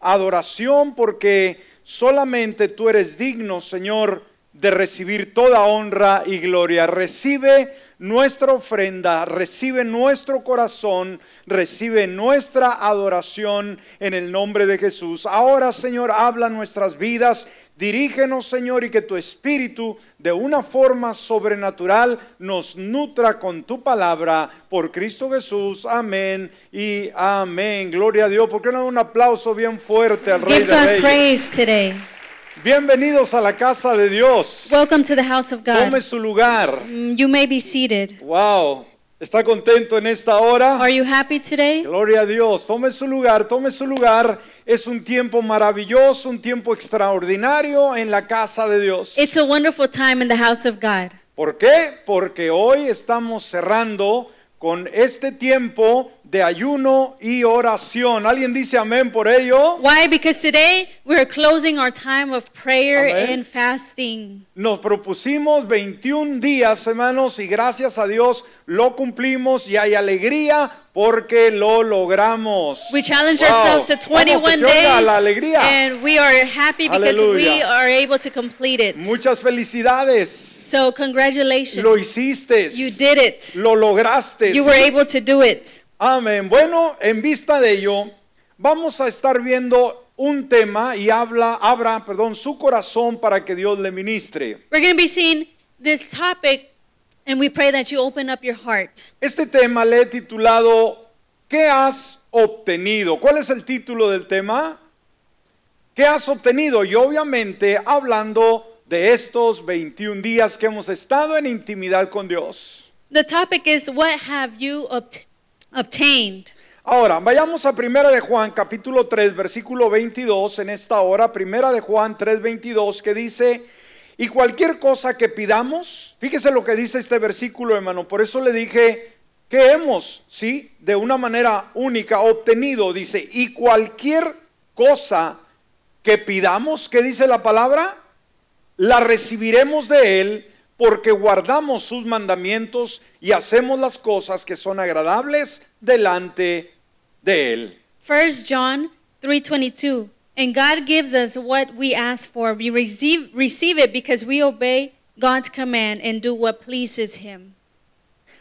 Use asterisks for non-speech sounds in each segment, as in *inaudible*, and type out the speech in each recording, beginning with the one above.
Adoración porque solamente tú eres digno, Señor, de recibir toda honra y gloria. Recibe nuestra ofrenda, recibe nuestro corazón, recibe nuestra adoración en el nombre de Jesús. Ahora, Señor, habla nuestras vidas. Dirígenos, Señor, y que tu Espíritu de una forma sobrenatural nos nutra con tu palabra por Cristo Jesús. Amén y amén. Gloria a Dios. ¿Por qué no un aplauso bien fuerte al Rey Give de Reyes? praise today. Bienvenidos a la casa de Dios. Welcome to the house of Tome God. su lugar. Mm, You may be seated. Wow. ¿Está contento en esta hora? Are you happy today? Gloria a Dios. Tome su lugar, tome su lugar. Es un tiempo maravilloso, un tiempo extraordinario en la casa de Dios. It's a wonderful time in the house of God. ¿Por qué? Porque hoy estamos cerrando con este tiempo de ayuno y oración. ¿Alguien dice amén por ello? Why? Because today we're closing our time of prayer Amén. and fasting. Nos propusimos 21 días, hermanos, y gracias a Dios lo cumplimos y hay alegría porque lo logramos. We challenged Wow. ourselves to Vamos, que 21 se oiga days, la alegría. and we are happy because we Aleluya. are able to complete it. Muchas felicidades. So congratulations. Lo hiciste. You did it. Lo lograste. You were able to do it. Amén. Bueno, en vista de ello, vamos a estar viendo un tema y habla, abra, perdón, su corazón para que Dios le ministre. We're going to be seeing this topic, and we pray that you open up your heart. Este tema le he titulado ¿Qué has obtenido? ¿Cuál es el título del tema? ¿Qué has obtenido? Y obviamente hablando de estos 21 días que hemos estado en intimidad con Dios. The topic is what have you obt- obtained? Ahora, vayamos a Primera de Juan, capítulo 3, versículo 22, en esta hora, Primera de Juan 3, 22, que dice, y cualquier cosa que pidamos, fíjese lo que dice este versículo, hermano, por eso le dije que hemos, sí, de una manera única obtenido, dice, y cualquier cosa que pidamos, ¿qué dice la palabra? La recibiremos de Él porque guardamos sus mandamientos y hacemos las cosas que son agradables delante de Él. 1 John 3:22 And God gives us what we ask for. We receive receive it because we obey God's command and do what pleases him.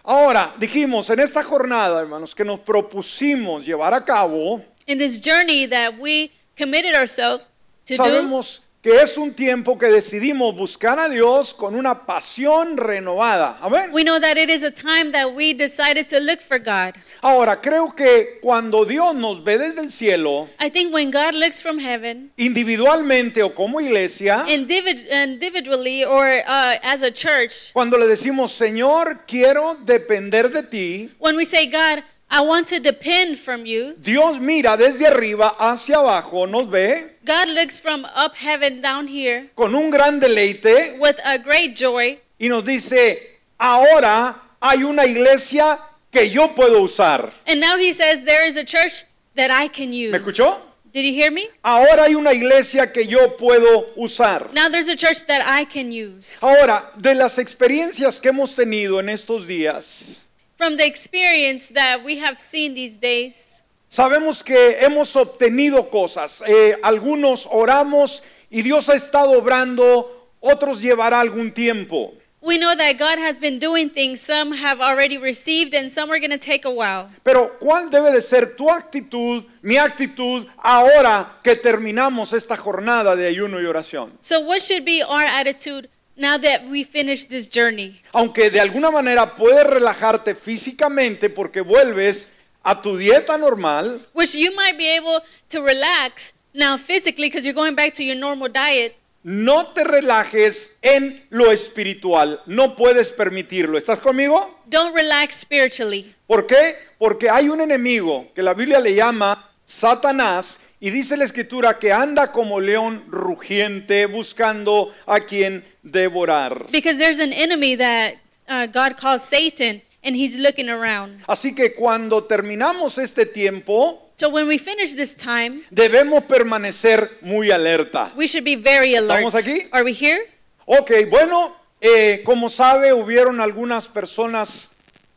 Ahora, dijimos en esta jornada, hermanos, que nos propusimos llevar a cabo, In this journey that we committed ourselves to do, sabemos que es un tiempo que decidimos buscar a Dios con una pasión renovada. Amén. we know that it is a time that we decided to look for God. Ahora, creo que cuando Dios nos ve desde el cielo, I think when God looks from heaven, individualmente o como iglesia, individ- individually or uh, as a church, cuando le decimos, Señor, quiero depender de ti, when we say, God, I want to depend from you, Dios mira desde arriba hacia abajo, nos ve God looks from up heaven down here con un gran deleite with a great joy y nos dice, ahora hay una iglesia que yo puedo usar. And now he says there is a church that I can use. ¿Me escuchó? Did you hear me? Ahora hay una iglesia que yo puedo usar. Now there's a church that I can use. Ahora, de las experiencias que hemos tenido en estos días, From the experience that we have seen these days, sabemos que hemos obtenido cosas. Eh, algunos oramos y Dios ha estado obrando, otros llevará algún tiempo. we know that God has been doing things. Some have already received and some are going to take a while. Pero ¿cuál debe de ser tu actitud, mi actitud, ahora que terminamos esta jornada de ayuno y oración? So, what should be our attitude now that we finish this journey? Aunque de alguna manera puedes relajarte físicamente porque vuelves a tu dieta normal, Which you might be able to relax now physically because you're going back to your normal diet. no te relajes en lo espiritual. No puedes permitirlo. ¿Estás conmigo? Don't relax spiritually. ¿Por qué? Porque hay un enemigo que la Biblia le llama Satanás y dice la escritura que anda como león rugiente buscando a quien devorar. Because there's an enemy that uh, God calls Satan, and he's looking around. Así que cuando terminamos este tiempo, So when we finish this time, debemos permanecer muy alerta. we should be very alert. ¿Estamos aquí? Are we here? Ok, bueno, eh, como sabe, hubieron algunas personas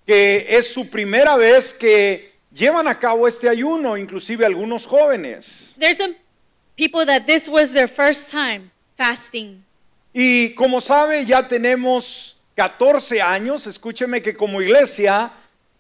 que es su primera vez que llevan a cabo este ayuno, inclusive algunos jóvenes. There's some people that this was their first time fasting. Y como sabe, ya tenemos 14 años, escúcheme que como iglesia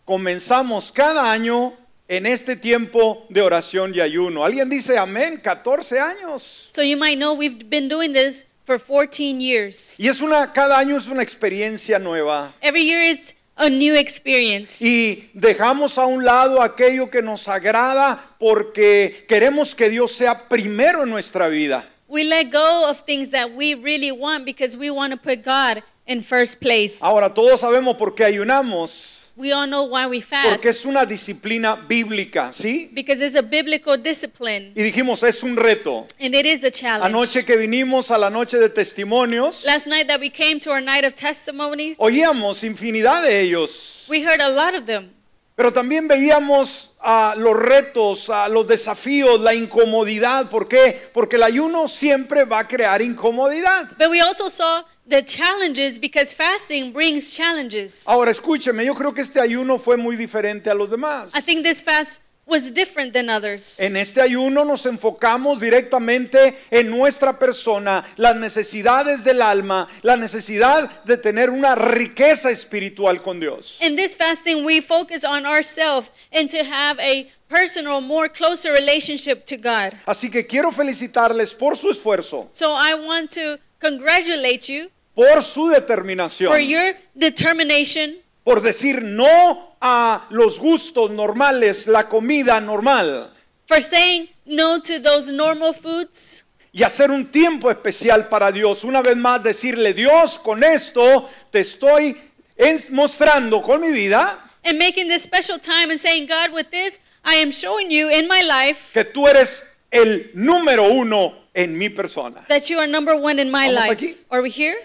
comenzamos cada año en este tiempo de oración y ayuno. ¿Alguien dice amén? 14 años. So you might know we've been doing this for 14 years. Y es una, cada año es una experiencia nueva. Every year is a new experience. Y dejamos a un lado aquello que nos agrada porque queremos que Dios sea primero en nuestra vida. We let go of things that we really want because we want to put God in first place. Ahora todos sabemos por qué ayunamos, We all know why we porque fast. es una disciplina bíblica, ¿sí? Because it's a biblical discipline Y dijimos, es un reto. and it is a challenge. Anoche que vinimos a la noche de testimonios, Last night that we came to our night of testimonies, oíamos infinidad de ellos, we heard a lot of them. pero también veíamos a los retos, a los desafíos, la incomodidad. ¿Por qué? Porque el ayuno siempre va a crear incomodidad. But we also saw the challenges because fasting brings challenges. Ahora escúcheme, yo creo que este ayuno fue muy diferente a los demás. I think this fast was different than others. En este ayuno nos enfocamos directamente en nuestra persona, las necesidades del alma, la necesidad de tener una riqueza espiritual con Dios. In this fasting, we focus on ourselves and to have a personal, more closer relationship to God. Así que quiero felicitarles por su esfuerzo, So I want to congratulate you por su for determinación, your determination por decir no a los gustos normales, la comida normal, for saying no to those normal foods y hacer un tiempo especial para Dios. Una vez más decirle, Dios, con esto te estoy es- mostrando con mi vida and making this special time and saying, God, with this, I am showing you in my life que tú eres el número uno en mi persona. that you are number one in my Vamos life. aquí. Are we here?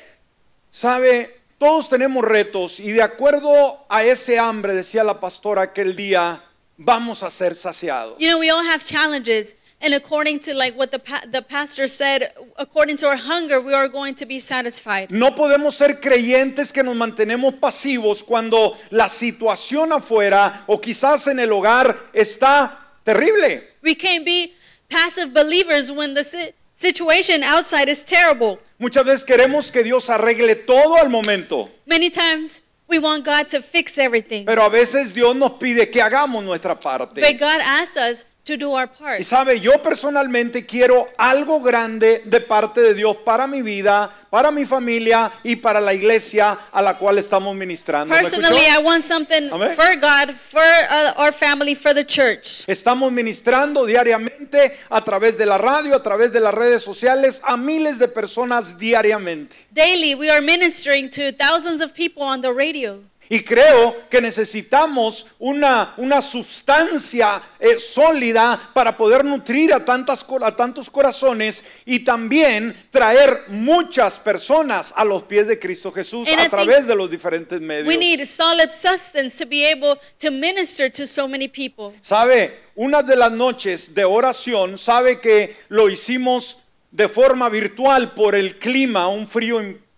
Sabe, todos tenemos retos y de acuerdo a ese hambre, decía la pastora aquel día, vamos a ser saciados. You know, we all have challenges. And according to like what the, pa- the pastor said, according to our hunger, we are going to be satisfied. No podemos ser creyentes que nos mantenemos pasivos cuando la situación afuera o quizás en el hogar está terrible. We can't be passive believers when the si- situation outside is terrible. Muchas veces queremos que Dios arregle todo al momento, Many times we want God to fix everything. pero a veces Dios nos pide que hagamos nuestra parte. But God asks us to do our part. Y sabe, yo personalmente quiero algo grande de parte de Dios para mi vida, para mi familia y para la iglesia a la cual estamos ministrando. ¿Me escuchó? Personally, I want something Amén. for God, for uh, our family, for the church. Estamos ministrando diariamente a través de la radio, a través de las redes sociales, a miles de personas diariamente. Daily, we are ministering to thousands of people on the radio. Y creo que necesitamos una, una sustancia eh, sólida para poder nutrir a, tantas, a tantos corazones y también traer muchas personas a los pies de Cristo Jesús And I a think través de los diferentes medios. We need solid substance to be able to minister to so many people. Sabe, una de las noches de oración, sabe que lo hicimos de forma virtual por el clima, un frío impresionante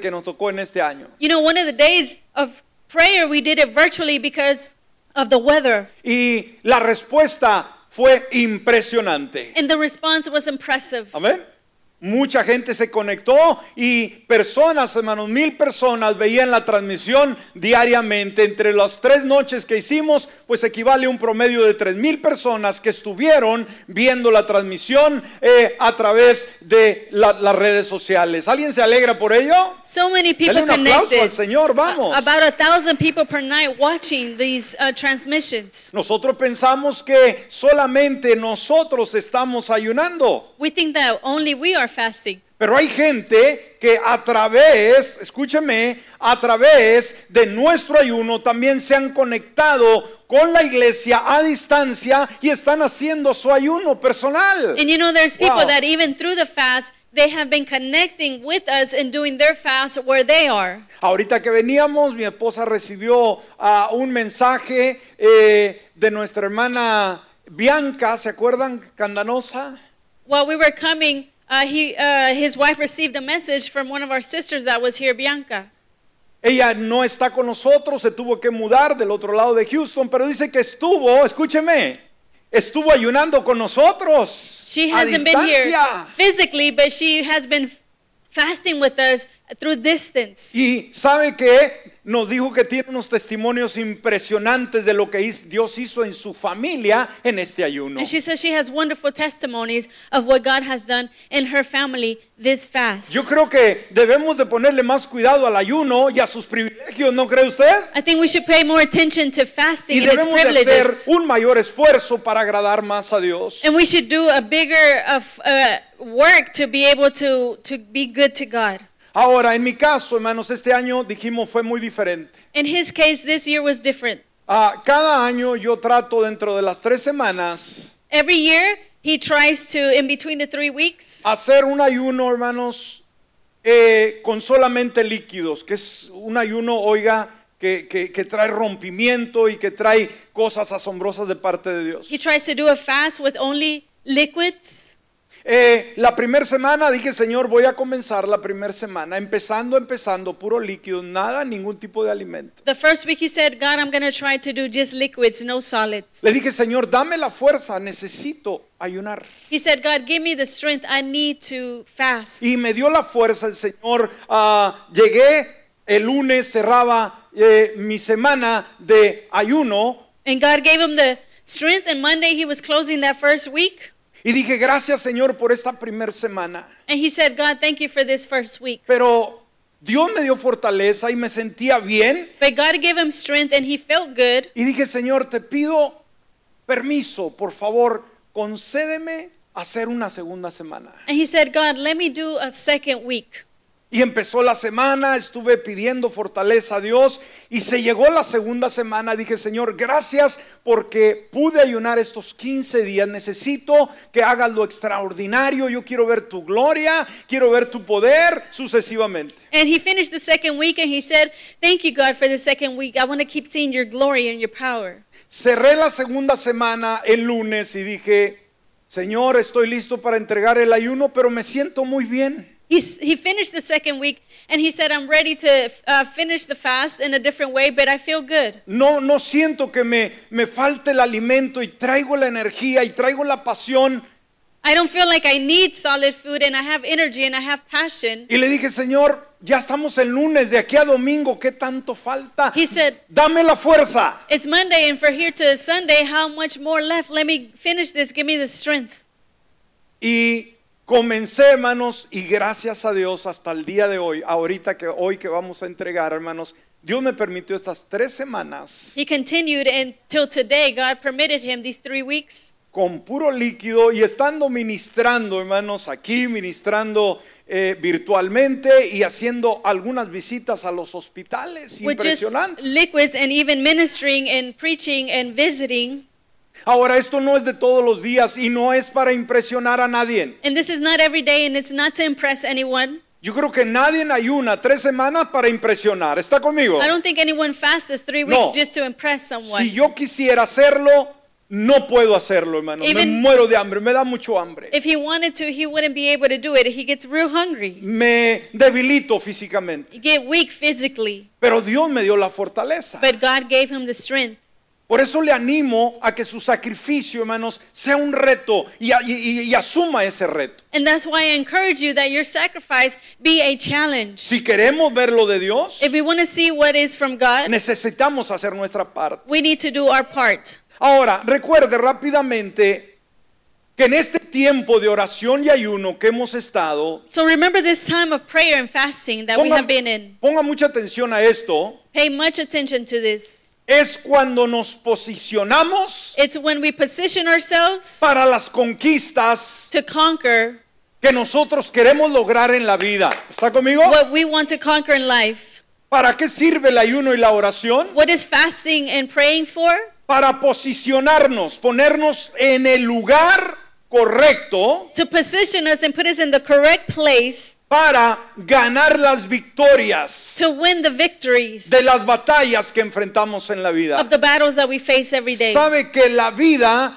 que nos tocó en este año. You know, one of the days of prayer, we did it virtually because of the weather. Y la respuesta fue impresionante. And the response was impressive. Amén. Mucha gente se conectó y personas, hermanos, mil personas veían la transmisión diariamente. Entre las tres noches que hicimos, pues equivale a un promedio de tres mil personas que estuvieron viendo la transmisión eh, a través de la- las redes sociales. ¿Alguien se alegra por ello? So many people Dale un aplauso al connected. Señor, vamos. A- About a thousand people per night watching these uh, transmissions. Nosotros pensamos que solamente nosotros estamos ayunando. We think that only we are fasting. Pero hay gente que a través, escúcheme, a través de nuestro ayuno también se han conectado con la iglesia a distancia y están haciendo su ayuno personal. And you know, there's people Wow. that even through the fast, they have been connecting with us and doing their fast where they are. Ahorita que veníamos, mi esposa recibió ah, un mensaje eh, de nuestra hermana Bianca, ¿se acuerdan? Candanosa. While we were coming, uh, he, uh, his wife received a message from one of our sisters that was here, Bianca. Ella no está con nosotros, se tuvo que mudar del otro lado de Houston, pero dice que estuvo, escúcheme, estuvo ayunando con nosotros She hasn't been here physically, but she has been fasting with us through distance. Y sabe que nos dijo que tiene unos testimonios impresionantes de lo que Dios hizo en su familia en este ayuno. And she says she has wonderful testimonies of what God has done in her family this fast. Yo creo que debemos de ponerle más cuidado al ayuno y a sus privilegios, ¿no cree usted? I think we should pay more attention to Y fasting and its debemos de hacer privileges. un mayor esfuerzo para agradar más a Dios. And we should do a bigger of, uh, work to be able to, to be good to God. Ahora, en mi caso, hermanos, este año dijimos fue muy diferente. In his case, this year was different. Ah, cada año yo trato dentro de las tres semanas Every year, he tries to, in between the three weeks, hacer un ayuno, hermanos, eh, con solamente líquidos, que es un ayuno, oiga, que, que- que trae rompimiento y que trae cosas asombrosas de parte de Dios. he tries to do a fast with only liquids. Eh, la primera semana dije, Señor, voy a comenzar la primera semana, empezando, empezando, puro líquido, nada, ningún tipo de alimento. The first week, he said, God, I'm going to try to do just liquids, no solids. Le dije, Señor, dame la fuerza, necesito ayunar. He said, God, give me the strength. I need to fast. Y me dio la fuerza el Señor. Ah, llegué el lunes, cerraba eh, mi semana de ayuno And God gave him the strength, and Monday, he was closing that first week. Y dije, gracias Señor por esta primera semana. And he said, God, thank you for this first week. Pero Dios me dio fortaleza y me sentía bien. But God gave him strength, and he felt good. Y dije, Señor, te pido permiso, por favor, concédeme hacer una segunda semana. And he said, God, let me do a second week. Y empezó la semana, estuve pidiendo fortaleza a Dios y se llegó la segunda semana. Dije, Señor, gracias porque pude ayunar estos 15 días. Necesito que hagas lo extraordinario. Yo quiero ver tu gloria, quiero ver tu poder sucesivamente. And he finished the second week, and he said, Thank you, God, for the second week. I want to keep seeing your glory and your power. Cerré la segunda semana el lunes y dije, Señor, estoy listo para entregar el ayuno, pero me siento muy bien. He, he finished the second week, and he said, I'm ready to uh, finish the fast in a different way, but I feel good. No, no siento que me, me falte el alimento y traigo la energía y traigo la pasión. I don't feel like I need solid food, and I have energy and I have passion. Y le dije, Señor, ya estamos el lunes, de aquí a domingo, ¿qué tanto falta? He said, Dame la fuerza. It's Monday, and for here to Sunday, how much more left? Let me finish this. Give me the strength. Y comencé, hermanos, y gracias a Dios hasta el día de hoy, ahorita que hoy que vamos a entregar, hermanos, Dios me permitió estas tres semanas He continued until today. God permitted him these three weeks con puro líquido y estando ministrando, hermanos, aquí ministrando eh, virtualmente y haciendo algunas visitas a los hospitales. with just Impresionante. liquids and even ministering and preaching and visiting. Ahora, esto no es de todos los días y no es para impresionar a nadie. And this is not every day, and it's not to impress anyone. Yo creo que nadie ayuna tres semanas para impresionar. ¿Está conmigo? I don't think anyone fasts three weeks No. just to impress someone. Si yo quisiera hacerlo, no puedo hacerlo, hermano. Me Even- muero de hambre, me da mucho hambre. If he wanted to, he wouldn't be able to do it. He gets real hungry. Me debilito físicamente. You get weak physically, Pero Dios me dio la fortaleza. but God gave him the strength. Por eso le animo a que su sacrificio, hermanos, sea un reto y, y- y asuma ese reto. And that's why I encourage you that your sacrifice be a challenge. Si queremos ver lo de Dios, If we want to see what is from God, necesitamos hacer nuestra parte. we need to do our part. Ahora, recuerde rápidamente que en este tiempo de oración y ayuno que hemos estado, So remember this time of prayer and fasting that we ponga, have been in. ponga mucha atención a esto, Pay much attention to this. Es cuando nos posicionamos It's when we position ourselves para las conquistas to conquer que nosotros queremos lograr en la vida. ¿Está conmigo? what we want to conquer in life. ¿Para qué sirve el ayuno y la oración? What is fasting and praying for? Para posicionarnos, ponernos en el lugar correcto To position us and put us in the correct place para ganar las victorias to win the victories de las batallas que enfrentamos en la vida. of the battles that we face every day. Sabe que la vida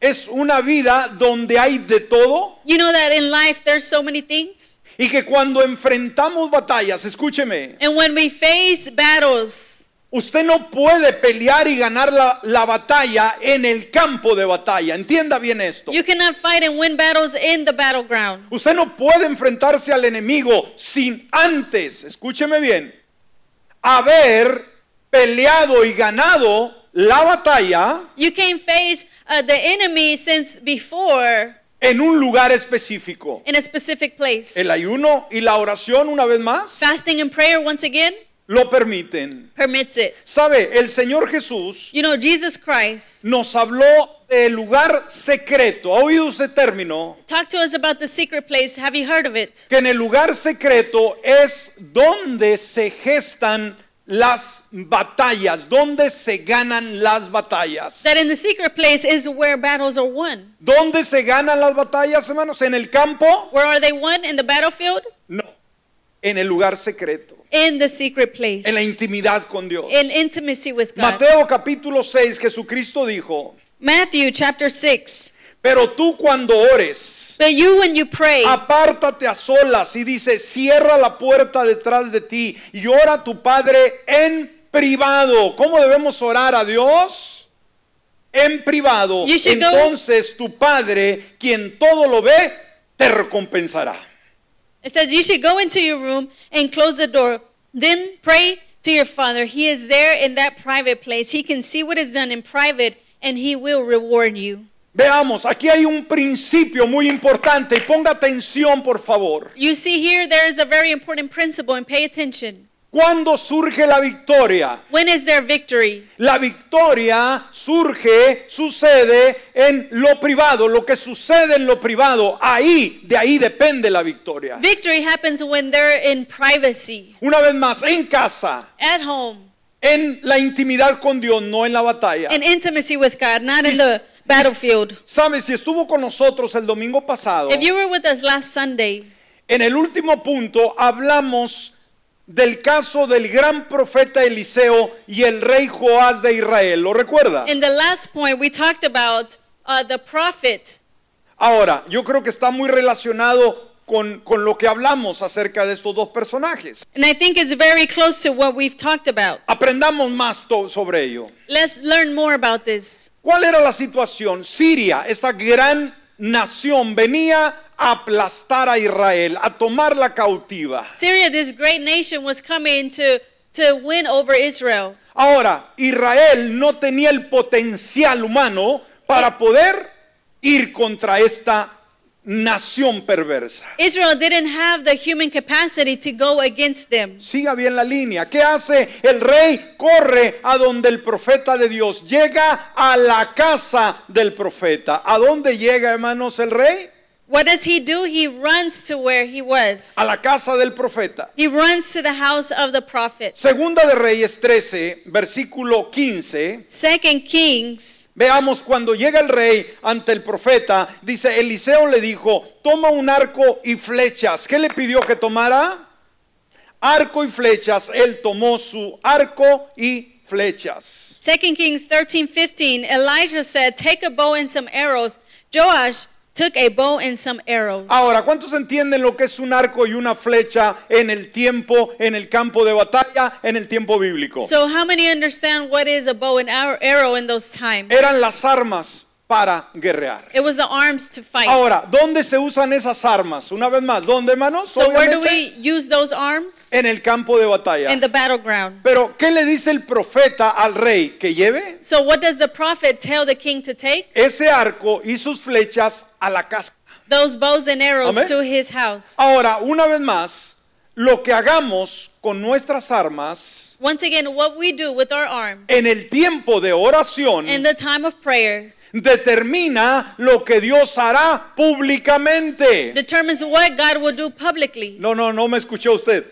es una vida donde hay de todo You know that in life there's so many things, Y que cuando enfrentamos batallas, escúcheme, And when we face battles, usted no puede pelear y ganar la, la batalla en el campo de batalla. Entienda bien esto. you cannot fight and win battles in the battleground. Usted no puede enfrentarse al enemigo sin antes, escúcheme bien, haber peleado y ganado la batalla You can't face uh, the enemy since before en un lugar específico. in a specific place. El ayuno y la oración, una vez más, Fasting and prayer, once again, lo permiten. permits it. ¿Sabe? El Señor Jesús You know, Jesus Christ nos habló del lugar secreto. ¿Ha oído ese término? talked to us about the secret place. Have you heard of it? Que en el lugar secreto es donde se gestan las batallas, donde se ganan las batallas. That in the secret place is where battles are won. ¿Dónde se ganan las batallas, hermanos? ¿En el campo? Where are they won? In the battlefield? No. En el lugar secreto, In the secret place. en la intimidad con Dios. In intimacy with God. Mateo capítulo 6, Jesucristo dijo, Matthew chapter 6. pero tú cuando ores, But you, when you pray, apártate a solas y dice, cierra la puerta detrás de ti y ora a tu Padre en privado. ¿Cómo debemos orar a Dios? En privado. Should go- Entonces tu Padre, quien todo lo ve, te recompensará. It says you should go into your room and close the door. Then pray to your Father. He is there in that private place. He can see what is done in private and He will reward you. Veamos, aquí hay un principio muy importante y ponga atención, por favor. You see here, there is a very important principle and pay attention. ¿Cuándo surge la victoria? When is there victory? La victoria surge, sucede en lo privado, lo que sucede en lo privado, ahí, de ahí depende la victoria. Victory happens when they're in privacy, Una vez más, en casa, at home, en la intimidad con Dios, no en la batalla. in intimacy with God, not in Y- the battlefield. ¿Sabe? Si estuvo con nosotros el domingo pasado, If you were with us last Sunday, en el último punto hablamos del caso del gran profeta Eliseo y el rey Joás de Israel. ¿Lo recuerda? in the last point, we talked about uh, the prophet. Ahora, yo creo que está muy relacionado con, con lo que hablamos acerca de estos dos personajes. And I think it's very close to what we've talked about. Aprendamos más sobre ello. Let's learn more about this. ¿Cuál era la situación? Siria, esta gran nación, venía a aplastar a Israel, a tomarla cautiva. Syria, this great nation, was coming to, to win over Israel. Ahora, Israel no tenía el potencial humano para poder ir contra esta nación perversa. Israel didn't have the human capacity to go against them. Siga bien la línea. ¿Qué hace el rey? Corre a donde el profeta de Dios. Llega a la casa del profeta. ¿A dónde llega, hermanos, el rey? What does he do? He runs to where he was. A la casa del profeta. He runs to the house of the prophet. Segunda de Reyes 13, versículo 15. Second Kings, Veamos cuando llega el rey ante el profeta, dice, Eliseo le dijo, toma un arco y flechas. ¿Qué le pidió que tomara? Arco y flechas. Él tomó su arco y flechas. Second Kings 13, 15, Elijah said, Take a bow and some arrows. Joash took a bow and some arrows. Ahora, ¿cuántos entienden lo que es un arco y una flecha en el tiempo, en el campo de batalla, en el tiempo bíblico? So, how many understand what is a bow and ar- arrow in those times? Eran las armas para guerrear. It was the arms to fight. Ahora, ¿dónde se usan esas armas? Una vez más, ¿dónde, hermanos? so, where do we use those arms? En el campo de batalla. In the battleground. Pero, ¿qué le dice el profeta al rey? Que lleve So, what does the prophet tell the king to take? ese arco y sus flechas a la casa. Those bows and arrows Amén. to his house. Ahora, una vez más, lo que hagamos con nuestras armas Once again, what we do with our arms en el tiempo de oración in the time of prayer determina lo que Dios hará públicamente. determines what God will do publicly. No, no, no me escuchó usted.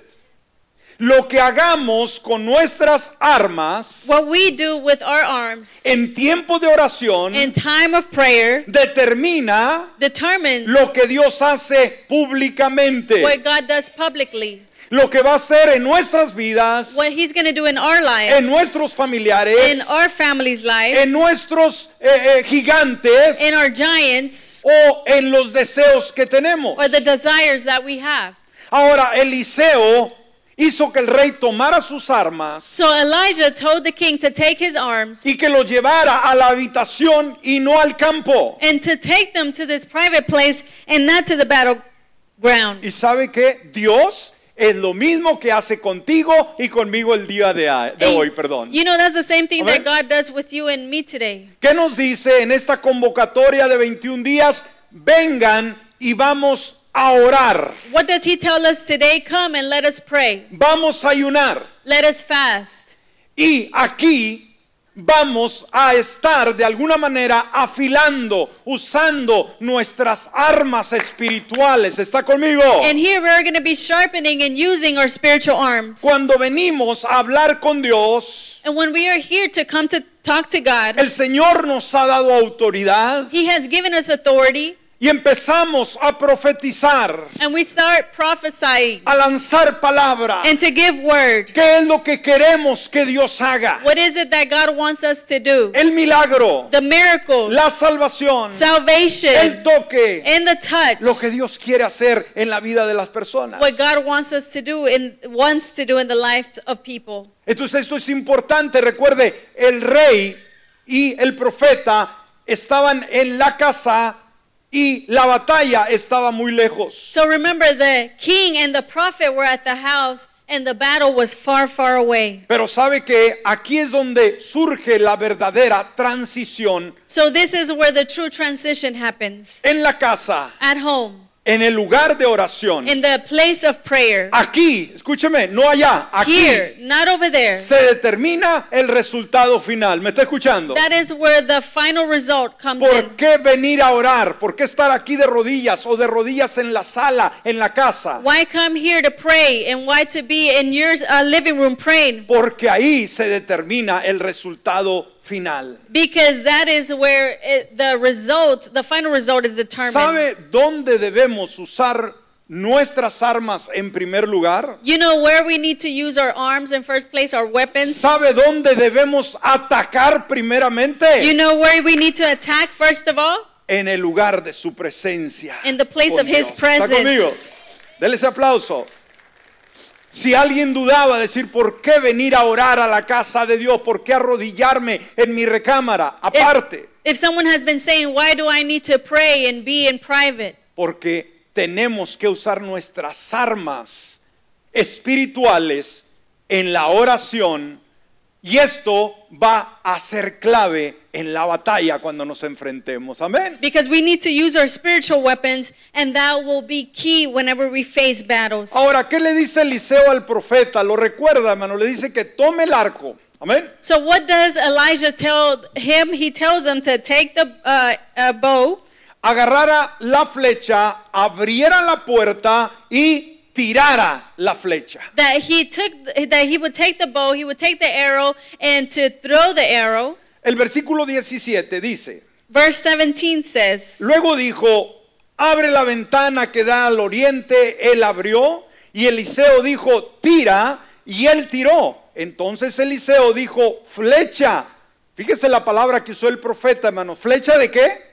Lo que hagamos con nuestras armas What we do with our arms en tiempo de oración in time of prayer determina determines lo que Dios hace públicamente. what God does publicly. Lo que va a hacer en nuestras vidas, What He's going to do in our lives, en nuestros familiares, in our families' lives, en nuestros eh, eh, gigantes in our giants, o en los deseos que tenemos. or the desires that we have. Ahora Eliseo hizo que el rey tomara sus armas So Elijah told the king to take his arms y que los llevara a la habitación y no al campo. and to take them to this private place and not to the battleground. Y sabe que Dios es lo mismo que hace contigo y conmigo el día de, de hoy, perdón. You know, that's the same thing that. God does with you and me today. ¿Qué nos dice en esta convocatoria de 21 días? Vengan y vamos a orar. What does he tell us today? Come and let us pray. Vamos a ayunar. Let us fast. Y aquí vamos a estar de alguna manera afilando, usando nuestras armas espirituales. ¿Está conmigo? And here we're going to be sharpening and using our spiritual arms. Cuando venimos a hablar con Dios, And when we are here to come to talk to God, el Señor nos ha dado autoridad He has given us authority y empezamos a profetizar, and we start prophesying a lanzar palabra. and to give word. ¿Qué es lo que queremos que Dios haga? What is it that God wants us to do? El milagro, The miracles, la salvación, el salvation, toque, and the touch. lo que Dios quiere hacer en la vida de las personas. What God wants us to do and wants to do in the life of people. Entonces esto es importante. Recuerde, el rey y el profeta estaban en la casa y la batalla estaba muy lejos. So remember, the king and the prophet were at the house, and the battle was far, far away. Pero sabe que aquí es donde surge la verdadera transición So this is where the true transition happens en la casa, at home, en el lugar de oración. in the place of prayer. Aquí, escúcheme, no allá, aquí Here, not over there. se determina el resultado final. ¿Me está escuchando? That is where the final result comes ¿Por in. qué venir a orar? ¿Por qué estar aquí de rodillas o de rodillas en la sala, en la casa? Why come here to pray and why to be in your uh, living room praying? Porque ahí se determina el resultado final. Because that is where it, the result, the final result is determined. ¿Sabe dónde debemos usar nuestras armas en primer lugar? You know where we need to use our arms in first place, our weapons? ¿Sabe dónde debemos atacar primeramente? You know where we need to attack first of all? En el lugar de su presencia. In the place of His Dios. ¿Está conmigo? presence. Dele ese aplauso. Si alguien dudaba decir por qué venir a orar a la casa de Dios, por qué arrodillarme en mi recámara, If, aparte, if someone has been saying, why do I need to pray and be in private? porque tenemos que usar nuestras armas espirituales en la oración y esto va a ser clave en la batalla cuando nos enfrentemos. Amén. Because we need to use our spiritual weapons, and that will be key whenever we face battles. Ahora, ¿qué le dice Eliseo al profeta? Lo recuerda, hermano, le dice que tome el arco. Amén. So, what does Elijah tell him? He tells him to take the uh, uh, bow, agarrara la flecha, abriera la puerta y tirara la flecha. that he took, that he would take the bow, he would take the arrow, and to throw the arrow. El versículo 17 dice, Verse 17 says, luego dijo, abre la ventana que da al oriente, él abrió, y Eliseo dijo, tira, y él tiró. Entonces Eliseo dijo, flecha. Fíjese la palabra que usó el profeta, hermano, flecha de qué?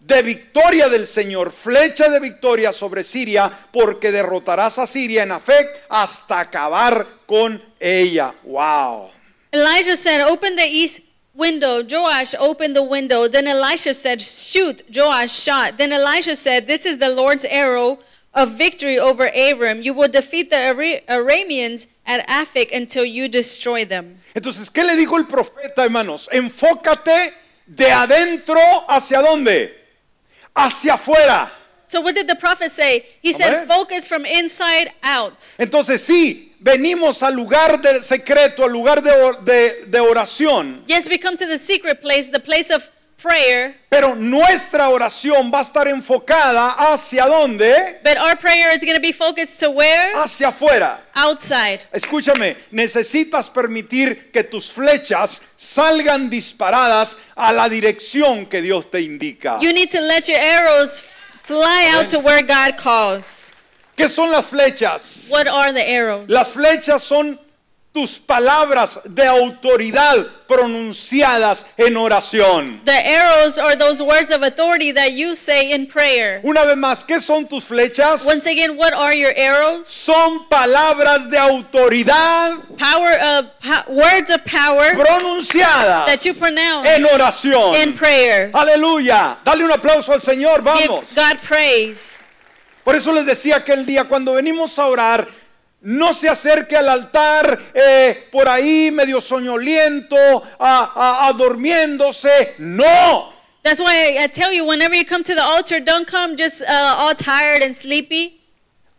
De victoria del Señor, flecha de victoria sobre Siria, porque derrotarás a Siria en Afec hasta acabar con ella. Wow. Elijah said, Open the east window. Joash opened the window. Then Elisha said, Shoot. Joash shot. Then Elisha said, This is the Lord's arrow of victory over Aram. You will defeat the Ara- Arameans at Aphek until you destroy them. Entonces, ¿qué le dijo el profeta, hermanos? Enfócate de adentro hacia dónde? Hacia afuera. So, what did the prophet say? He said, Amen. Focus from inside out. Entonces, sí, venimos al lugar del secreto, al lugar de, or- de- de oración, Yes, we come to the secret place, the place of prayer, pero nuestra oración va a estar enfocada hacia dónde? but our prayer is going to be focused to where? Hacia afuera. Outside. Escúchame, necesitas permitir que tus flechas salgan disparadas a la dirección que Dios te indica. You need to let your arrows fly out to where God calls. ¿Qué son las flechas? What are the arrows? Las flechas son tus palabras de autoridad pronunciadas en oración. The arrows are those words of authority that you say in prayer. Una vez más, ¿qué son tus flechas? Once again, what are your arrows? Son palabras de autoridad Power of po- words of power pronunciadas that you pronounce en oración. in prayer. Aleluya. Dale un aplauso al Señor, vamos. Give God praise. Por eso les decía aquel día, cuando venimos a orar, no se acerque al altar eh, por ahí medio soñoliento, a. No. That's why I, I tell you, whenever you come to the altar, don't come just uh, all tired and sleepy.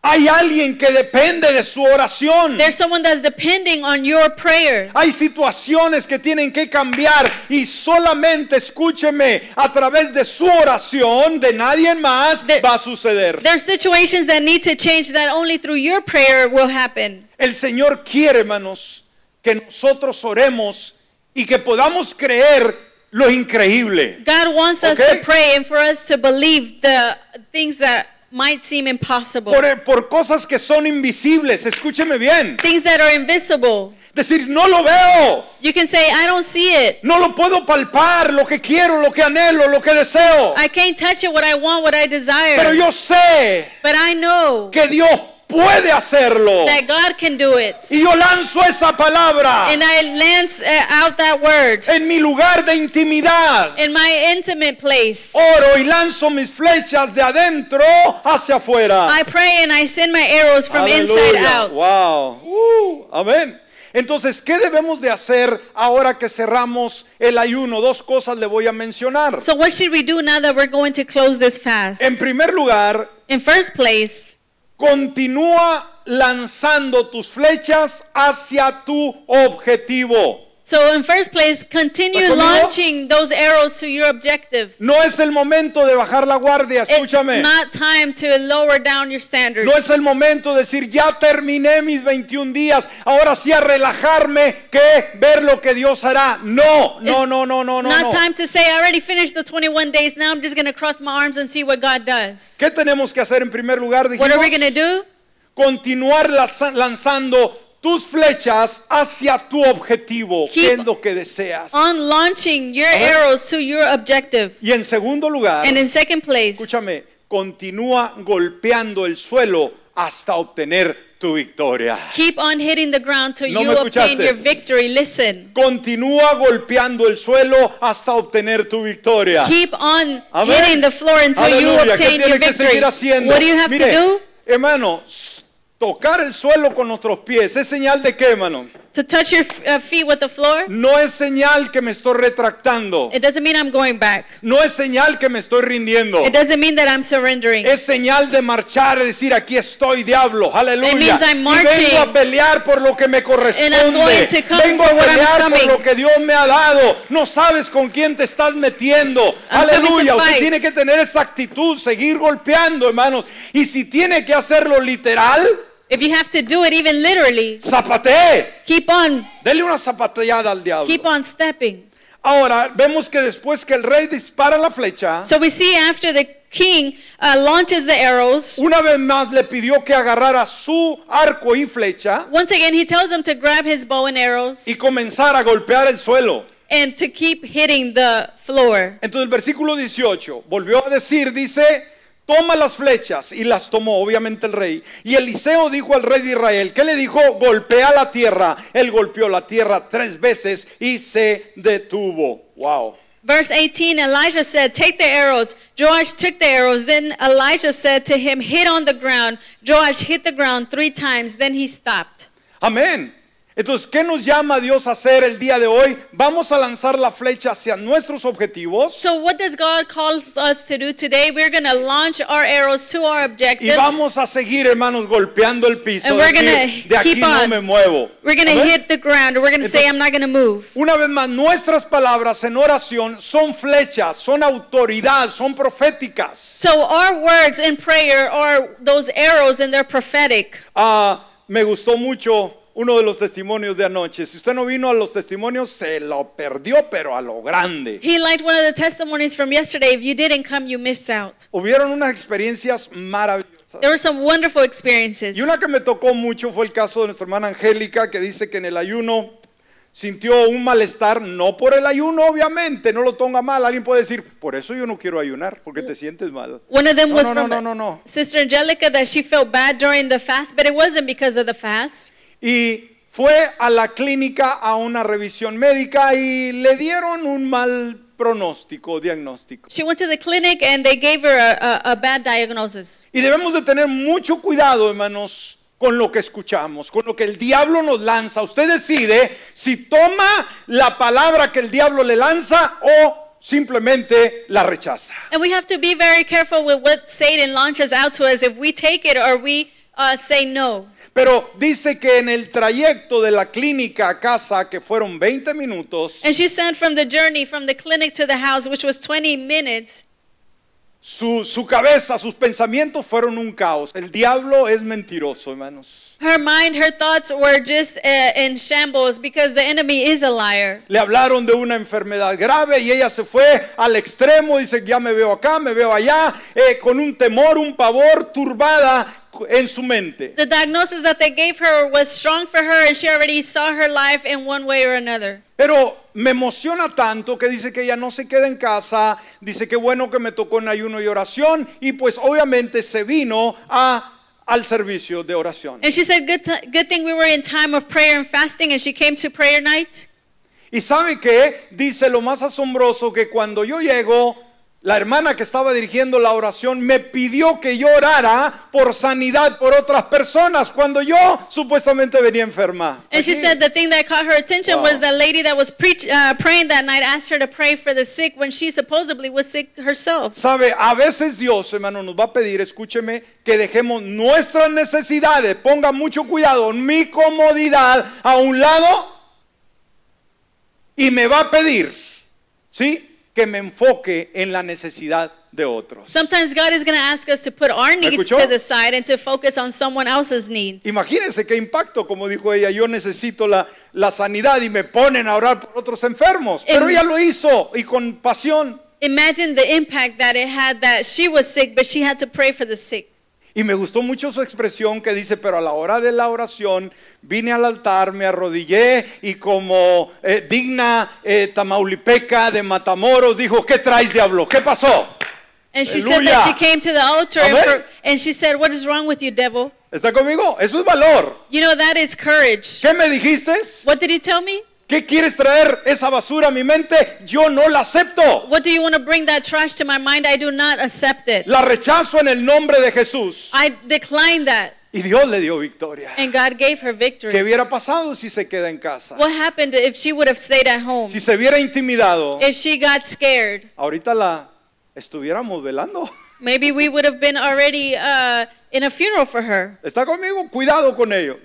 Hay alguien que depende de su oración. There's someone that's depending on your prayer. Hay situaciones que tienen que cambiar y solamente escúcheme a través de su oración, de nadie más There- va a suceder. There's situations that need to change that only through your prayer will happen. El Señor quiere, hermanos, que nosotros oremos y que podamos creer lo increíble. God wants us Okay. to pray and for us to believe the things that might seem impossible, Por, por cosas que son invisibles, escúcheme bien. things that are invisible. Decir, no lo veo, You can say, I don't see it. no lo puedo palpar, lo que quiero, lo que anhelo, lo que deseo. I can't touch it, what I want, what I Pero desire. yo sé But I know que Dios puede hacerlo. that God can do it. Y yo lanzo esa palabra And I lance uh, out that word en mi lugar de intimidad. in my intimate place. Oro y lanzo mis flechas de adentro hacia afuera. I pray and I send my arrows from inside Aleluya. out. Wow. Uh, amén. Entonces, ¿qué debemos de hacer ahora que cerramos el ayuno? Dos cosas le voy a mencionar. So what should we do now that we're going to close this fast? En primer lugar, In first place, continúa lanzando tus flechas hacia tu objetivo. So in first place, continue launching those arrows to your objective. No es el momento de bajar la guardia, It's escúchame. not time to lower down your standards. No es el momento de decir, ya terminé mis 21 días, ahora sí a relajarme que ver lo que Dios hará. No, no, It's no, no, no, no. not no. time to say I already finished the 21 days. Now I'm just going to cross my arms and see what God does. ¿Qué tenemos que hacer en primer lugar? What are we Dijimos, going to do? continuar lanza- lanzando tus flechas hacia tu objetivo. ¿Qué Keep es lo que deseas? On launching your arrows to your objective. Y en segundo lugar, And in second place, escúchame, continúa golpeando el suelo hasta obtener tu victoria. keep on hitting the ground till No you obtain your victory. Listen. Continúa golpeando el suelo hasta obtener tu victoria. Keep on Amén. hitting the floor until you Aleluya. ¿Qué obtain your que victory. haciendo? What do you have Mire, to do? Hermano, s- tocar el suelo con nuestros pies es señal de qué, hermano? To touch your uh, feet with the floor? No es señal que me estoy retractando. It doesn't mean I'm going back. No es señal que me estoy rindiendo. It doesn't mean that I'm surrendering. Es señal de marchar y decir aquí estoy diablo, aleluya. It means I'm y marching. vengo a pelear por lo que me corresponde. And I'm going to come vengo a pelear por lo que Dios me ha dado. No sabes con quién te estás metiendo. I'm aleluya. Usted tiene que tener esa actitud, seguir golpeando, hermanos. Y si tiene que hacerlo literal, If you have to do it even literally, zapatee. keep on, Dele una zapateada al diablo. keep on stepping. Ahora vemos que después que el rey dispara la flecha, So we see after the king uh, launches the arrows, una vez más le pidió que agarrara su arco y flecha once again he tells him to grab his bow and arrows y comenzar a golpear el suelo. and to keep hitting the floor. Entonces el versículo 18 volvió a decir, dice, toma las flechas y las tomó obviamente el rey. Y Eliseo dijo al rey de Israel, ¿qué le dijo? Golpea la tierra. Él golpeó la tierra tres veces y se detuvo. Wow. Verse 18 Elijah said, Take the arrows. Joash took the arrows. Then Elijah said to him, Hit on the ground. Joash hit the ground three times. Then he stopped. Amén. Entonces, ¿qué nos llama Dios a hacer el día de hoy? Vamos a lanzar la flecha hacia nuestros objetivos So, what does God call us to do today? We're going to launch our arrows to our y objectives. vamos a seguir, hermanos, golpeando el piso. And we're decir, de aquí keep no on. me muevo. We're going to hit the ground. We're going to say, I'm not going to move. Una vez más, nuestras palabras en oración son flechas, son autoridad, son proféticas. So, our words in prayer are those arrows and they're prophetic. Ah, me gustó mucho uno de los testimonios de anoche. Si usted no vino a los testimonios, se lo perdió, pero a lo grande. He liked one of the testimonies from yesterday. If you didn't come, you missed out. Hubieron unas experiencias maravillosas. There were some wonderful experiences. Y una que me tocó mucho fue el caso de nuestra hermana Angélica, que dice que en el ayuno sintió un malestar, no por el ayuno, obviamente, no lo toma mal. Alguien puede decir, por eso yo no quiero ayunar, porque te sientes mal. One of them No, was no, no, from no, no, no. Sister Angelica that she felt bad during the fast, but it wasn't because of the fast. Y fue a la clínica a una revisión médica y le dieron un mal pronóstico, diagnóstico. She went to the clinic and they gave her a, a, a bad diagnosis. Y debemos de tener mucho cuidado, hermanos, con lo que escuchamos, con lo que el diablo nos lanza. Usted decide si toma la palabra que el diablo le lanza o simplemente la rechaza. And we have to be very careful with what Satan launches out to us if we take it or we uh, say no. Pero dice que en el trayecto de la clínica a casa, que fueron 20 minutos, And she said from the journey from the clinic to the house, which was 20 minutes, su, su cabeza, sus pensamientos fueron un caos. El diablo es mentiroso, hermanos. her mind, her thoughts were just uh, in shambles because the enemy is a liar. Le hablaron de una enfermedad grave y ella se fue al extremo, dice, ya me veo acá, me veo allá, eh, con un temor, un pavor, turbada en su mente. The diagnosis that they gave her was strong for her, and she already saw her life in one way or another. Pero me emociona tanto que dice que ella no se queda en casa, dice que bueno que me tocó en ayuno y oración y pues obviamente se vino a, al servicio de oración. And she said, good, good thing we were in time of prayer and fasting, and she came to prayer night. Y sabe que dice lo más asombroso que cuando yo llego, la hermana que estaba dirigiendo la oración me pidió que yo orara por sanidad por otras personas cuando yo supuestamente venía enferma. And she said the thing that caught her attention Wow. was the lady that was preach, uh, praying that night asked her to pray for the sick when she supposedly was sick herself. Sabe, a veces Dios, hermano, nos va a pedir, escúcheme, que dejemos nuestras necesidades, ponga mucho cuidado, mi comodidad a un lado y me va a pedir, ¿sí? Que me enfoque en la necesidad de otros. Sometimes God is going to ask us to put our needs to the side and to focus on someone else's needs. Imagínense qué impacto, como dijo ella, yo necesito la, la sanidad y me ponen a orar por otros enfermos. Pero Em- ella lo hizo y con pasión. Imagine the impact that it had that she was sick, but she had to pray for the sick. Y me gustó mucho su expresión que dice, pero a la hora de la oración vine al altar, me arrodillé y como eh, digna eh, tamaulipeca de Matamoros dijo, ¿qué traes diablo? ¿Qué pasó? And she said that she came to the altar and, for- and she said, What is wrong with you, devil? ¿Está conmigo? Eso es valor. You know, that is courage. ¿Qué me dijiste? What did he tell me? ¿Qué quieres traer esa basura a mi mente? Yo no la acepto. What do you want to bring that trash to my mind? I do not accept it. La rechazo en el nombre de Jesús. I decline that. Y Dios le dio victoria. And God gave her ¿Qué victory. hubiera pasado si se queda en casa? What happened if she would have stayed at home? Si se hubiera intimidado, If she got scared? ahorita la estuviéramos velando. *laughs* Maybe we would have been already uh, in a funeral for her. ¿Está conmigo? Cuidado con ello.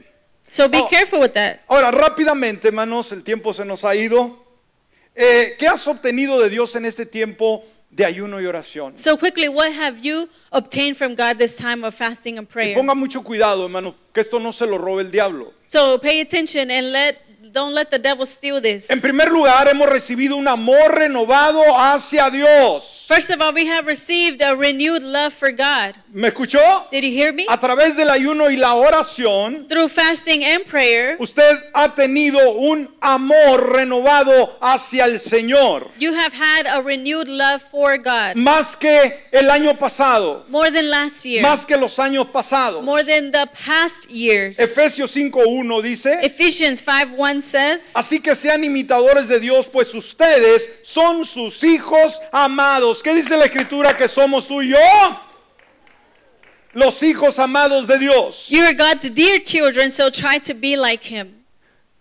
So be Oh. careful with that. Ahora, rápidamente, hermanos, el tiempo se nos ha ido. Eh, ¿Qué has obtenido de Dios en este tiempo de ayuno y oración? So quickly, what have you obtained from God this time of fasting and Y prayer? ponga mucho cuidado, hermano, que esto no se lo robe el diablo. So pay attention and let don't let the devil steal this. En primer lugar, hemos recibido un amor renovado hacia Dios. First of all, we have received a renewed love for God. ¿Me escuchó? Did you hear me? A través del ayuno y la oración, Through fasting and prayer, usted ha tenido un amor renovado hacia el Señor. you have had a renewed love for God. Más que el año pasado, More than last year. más que los años pasados. More than the past years. Efesios 5.1 dice, Ephesians 5:1 says, así que sean imitadores de Dios, pues ustedes son sus hijos amados. ¿Qué dice la escritura que somos tú y yo? Los hijos amados de Dios. You are God's dear children, so try to be like him.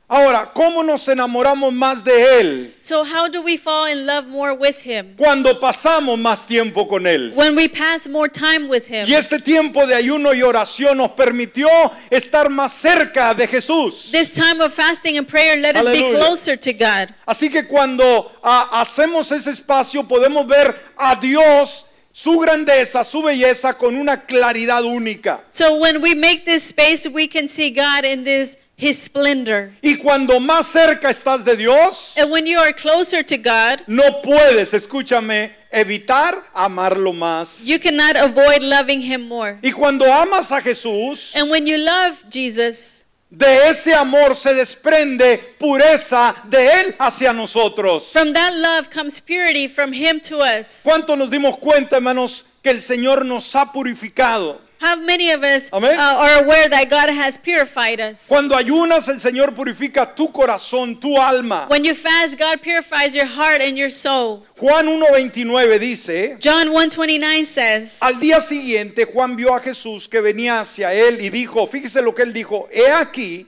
Ahora, ¿cómo nos enamoramos más de Él? So how do we fall in love more with him? Cuando pasamos más tiempo con Él. When we pass more time with him. Y este tiempo de ayuno y oración nos permitió estar más cerca de Jesús. This time of fasting and prayer, let us be Aleluya. closer to God. Así que cuando ah, hacemos ese espacio podemos ver a Dios, su grandeza, su belleza con una claridad única. So when we make this space, we can see God in this his splendor. Y cuando más cerca estás de Dios, And when you are closer to God, no puedes, escúchame, evitar amarlo más. You cannot avoid loving him more. Y cuando amas a Jesús, And when you love Jesus, de ese amor se desprende pureza de Él hacia nosotros. from that love comes purity from him to us. ¿Cuánto nos dimos cuenta, hermanos, que el Señor nos ha purificado? How many of us uh, are aware that God has purified us? Cuando ayunas, el Señor purifica tu corazón, tu alma. When you fast, God purifies your heart and your soul. Juan 1.29 dice, John 1:29 says, al día siguiente Juan vio a Jesús que venía hacia él y dijo, fíjese lo que él dijo, he aquí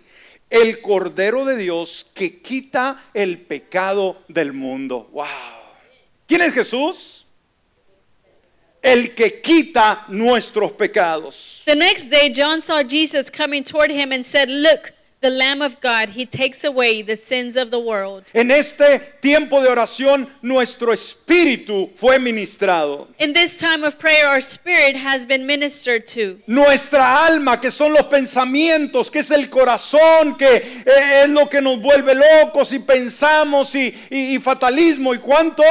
el Cordero de Dios que quita el pecado del mundo. Wow. ¿Quién es Jesús? El que quita nuestros pecados. The next day, John saw Jesus coming toward him and said, Look, the Lamb of God, he takes away the sins of the world. En este tiempo de oración nuestro espíritu fue ministrado. In this time of prayer, our spirit has been ministered to. Nuestra alma, que son los pensamientos, que es el corazón, que eh, es lo que nos vuelve locos y pensamos y, y- y fatalismo y cuánto.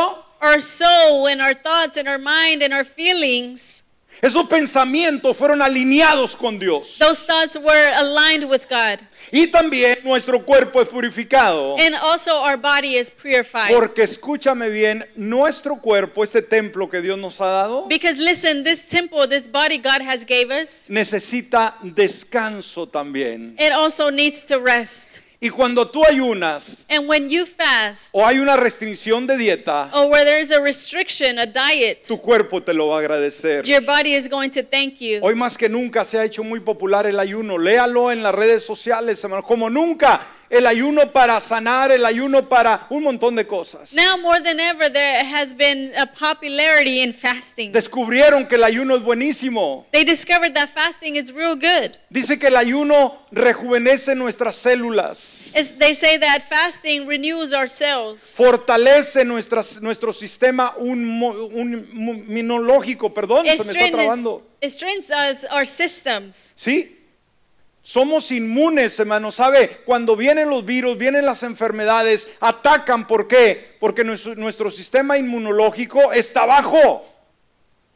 Our soul and our thoughts and our mind and our feelings, Esos pensamientos fueron alineados con Dios. those thoughts were aligned with God. Y también nuestro cuerpo es purificado. And also our body is purified. Porque escúchame bien, nuestro cuerpo, este templo que Dios nos ha dado, Because listen, this temple, this body God has gave us, necesita descanso también. it also needs to rest. Y cuando tú ayunas And when you fast, o hay una restricción de dieta, or where there's a restriction, a diet, tu cuerpo te lo va a agradecer. your body is going to thank you. Hoy más que nunca se ha hecho muy popular el ayuno. Léalo en las redes sociales, hermano. Como nunca, el ayuno para sanar, el ayuno para un montón de cosas. Now more than ever, there has been a popularity in fasting. Descubrieron que el ayuno es buenísimo. They discovered that fasting is real good. Dice que el ayuno rejuvenece nuestras células, It's, they say that fasting renews our cells. fortalece nuestras, nuestro sistema un, un inmunológico, perdón, It se me está trabando. it strengthens our systems. ¿Sí? Somos inmunes, hermano. ¿Sabe? Cuando vienen los virus, vienen las enfermedades, atacan. ¿Por qué? Porque nuestro, nuestro sistema inmunológico está bajo.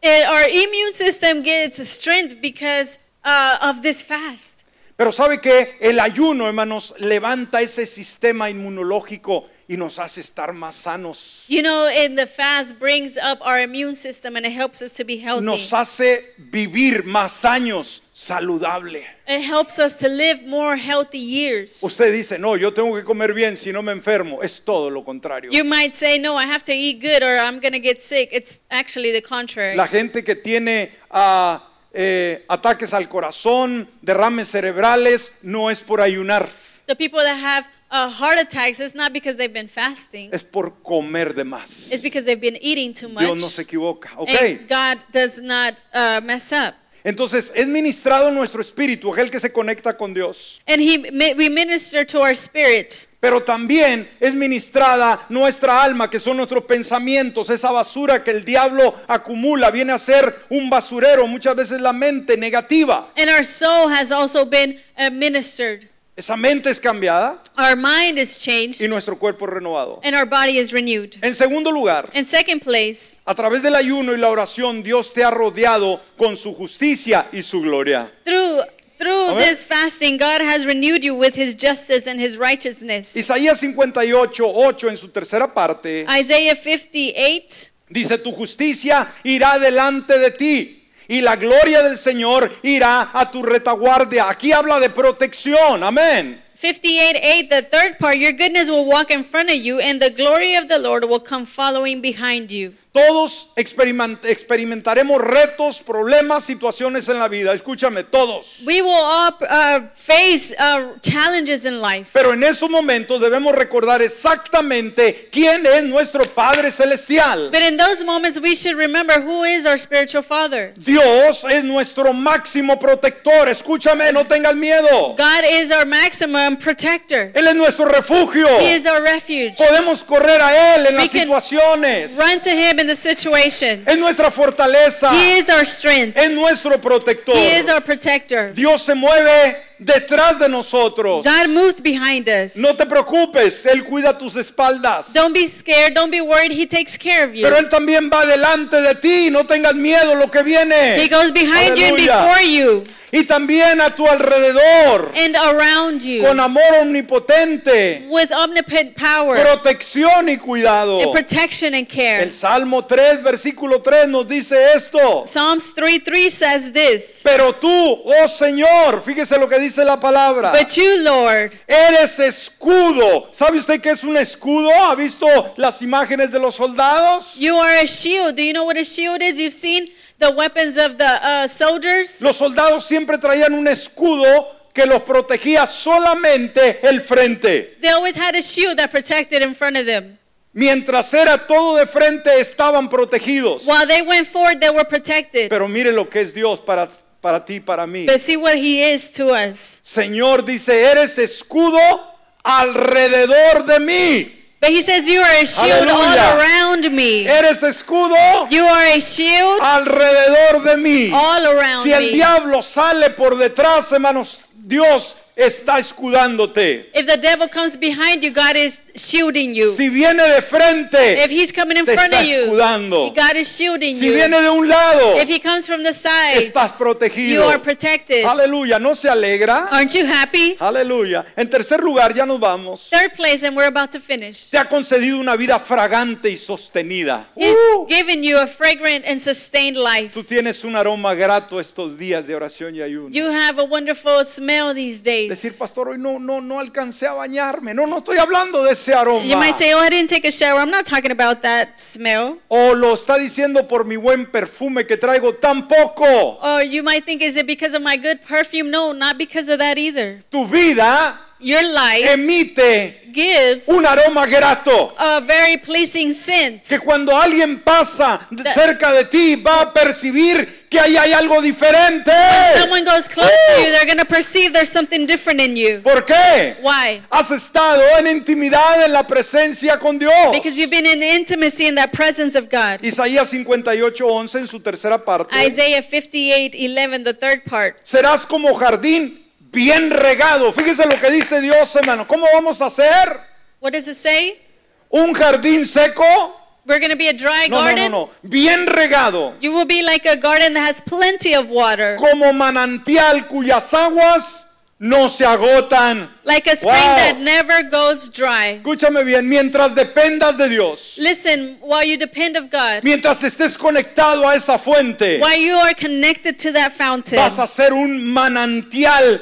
It- our immune system gets strength because uh, of this fast. Pero ¿sabe que El ayuno, hermanos, levanta ese sistema inmunológico y nos hace estar más sanos. You know, and the fast brings up our immune system and it helps us to be healthy. Nos hace vivir más años saludable. It helps us to live more healthy years. Usted dice, no, yo tengo que comer bien si no me enfermo. Es todo lo contrario. You might say, no, I have to eat good or I'm going to get sick. It's actually the contrary. La gente que tiene ah, eh, ataques al corazón, derrames cerebrales, no es por ayunar, The people that have uh, heart attacks, it's not because they've been fasting. es por comer de más. It's because they've been eating too much. Dios no se equivoca, ¿ok? And God does not uh, mess up. Entonces es ministrado nuestro espíritu, es el que se conecta con Dios. And he, we minister to our spirit. Pero también es ministrada nuestra alma, que son nuestros pensamientos, esa basura que el diablo acumula, viene a ser un basurero, muchas veces la mente negativa. And our soul has also been uh, ministered. Esa mente es cambiada Our mind is changed y nuestro cuerpo renovado. and our body is renewed. En segundo lugar, In second place, a través del ayuno y la oración, Dios te ha rodeado con su justicia y su gloria. through through Amén. this fasting, God has renewed you with his justice and his righteousness. Isaías 58, 8 en su tercera parte, Isaiah 58 dice, tu justicia irá delante de ti y la gloria del Señor irá a tu retaguardia. Aquí habla de protección, amén. 58 8, the third part, your goodness will walk in front of you, and the glory of the Lord will come following behind you. Todos experiment- experimentaremos retos, problemas, situaciones en la vida. Escúchame, todos. We will all uh, face uh, challenges in life. Pero en esos momentos debemos recordar exactamente quién es nuestro Padre Celestial. But in those moments, we should remember who is our spiritual father. Dios es nuestro máximo protector. Escúchame, no tengas miedo. God is our maximum protector. Él es nuestro refugio. He is our refuge. Podemos correr a Él en We las situaciones. Run to Him in the situations. Es nuestra fortaleza. He is our strength. Es nuestro protector. He is our protector. Dios se mueve detrás de nosotros. God moves behind us. No te preocupes, Él cuida tus espaldas. Don't be scared. Don't be worried. He takes care of you. Pero Él también va delante de ti. No tengas miedo lo que viene. He goes behind you and Aleluya. before you Y también a tu alrededor. and around you Con amor omnipotente. with omnipotent power Protección y cuidado. and protection and care. El Salmo 3, versículo 3 nos dice esto. Psalms 3 3 says this. Pero tú, oh Señor, fíjese lo que dice la palabra. But you, Lord, Eres escudo. ¿Sabe usted qué es un escudo? ¿Ha visto las imágenes de los soldados? you are a shield. Do you know what a shield is? You've seen the weapons of the uh, soldiers. Los soldados siempre traían un escudo que los protegía solamente el frente. They always had a shield that protected in front of them. Mientras era todo de frente estaban protegidos. While they went forward, they were protected. Pero mire lo que es Dios para, para ti, para mí. But see what He is to us. Señor dice, eres escudo alrededor de mí. But He says, You are a shield Aleluya. all around me. Eres escudo You are a shield alrededor de mí. all around Si el me. diablo sale por detrás, hermanos, Dios está escudándote. If the devil comes behind you, God is shielding you. Si viene de frente, If he's coming in te front está of you, escudando. God is shielding Si you. viene de un lado, If he comes from the side, estás you protegido. are protected. Aleluya, ¿no se alegra? Aren't you happy? Aleluya. En tercer lugar, ya nos vamos. Third place, and we're about to finish. Te ha concedido una vida fragante y sostenida. He's Uh, given you a fragrant and sustained life. Tú tienes un aroma grato estos días de oración y ayuno. You have a wonderful smell these Decir, pastor, hoy no, no, no alcancé a bañarme. No, no estoy hablando de ese aroma. You might say, Oh, I didn't take a shower. I'm not talking about that smell. O lo está diciendo por mi buen perfume que traigo tan poco. Or you might think, Is it because of my good perfume? No, not because of that either. Tu vida Your life emite gives un aroma grato. a very pleasing scent. Que cuando alguien pasa That- cerca de ti va a percibir que ahí hay algo diferente. Someone goes close to you, they're going to perceive there's something different in you. ¿Por qué? Why? Has estado en intimidad en la presencia con Dios. Because you've been in intimacy in that presence of God. Isaías 58:11 en su tercera parte. Isaiah 58 11, the third part. Serás como jardín bien regado. Fíjese lo que dice Dios, hermano. ¿Cómo vamos a hacer? What does it say? ¿Un jardín seco? We're going to be a dry No, no, no, garden. no. Bien regado. You will be like a garden that has plenty of water, Como manantial cuyas aguas no se agotan. like a spring Wow. that never goes dry. Escúchame bien, mientras dependas de Dios, Listen, while you depend of God, mientras estés conectado a esa fuente, while you are connected to that fountain, vas a ser un manantial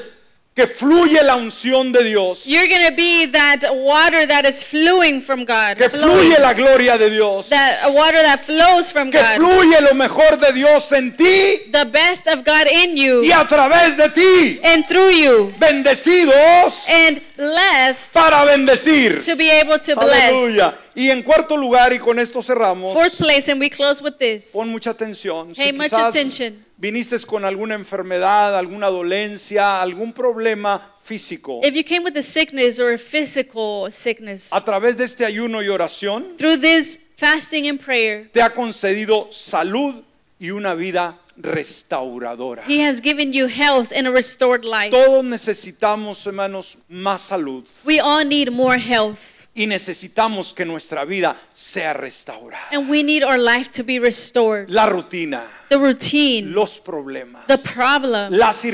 que fluye la unción de Dios, you're going to be that water that is flowing from God. que flowing. fluye la gloria de Dios, that water that flows from que God. fluye lo mejor de Dios en ti the best of God in you y a través de ti, and through you, bendecidos and blessed para bendecir. to be able to bless. Aleluya. Y en cuarto lugar, y con esto cerramos, Fourth place, and we close with this. pon mucha atención. Pay Si much attention. Viniste con alguna enfermedad, alguna dolencia, algún problema físico, If you came with a sickness or a physical sickness, a través de este ayuno y oración, through this fasting and prayer, te ha concedido salud y una vida restauradora. He has given you health and a restored life. Todos necesitamos, hermanos, más salud We all need more health, y necesitamos que nuestra vida sea restaurada. and we need our life to be restored. La rutina, The routine, los problemas, the problem, las the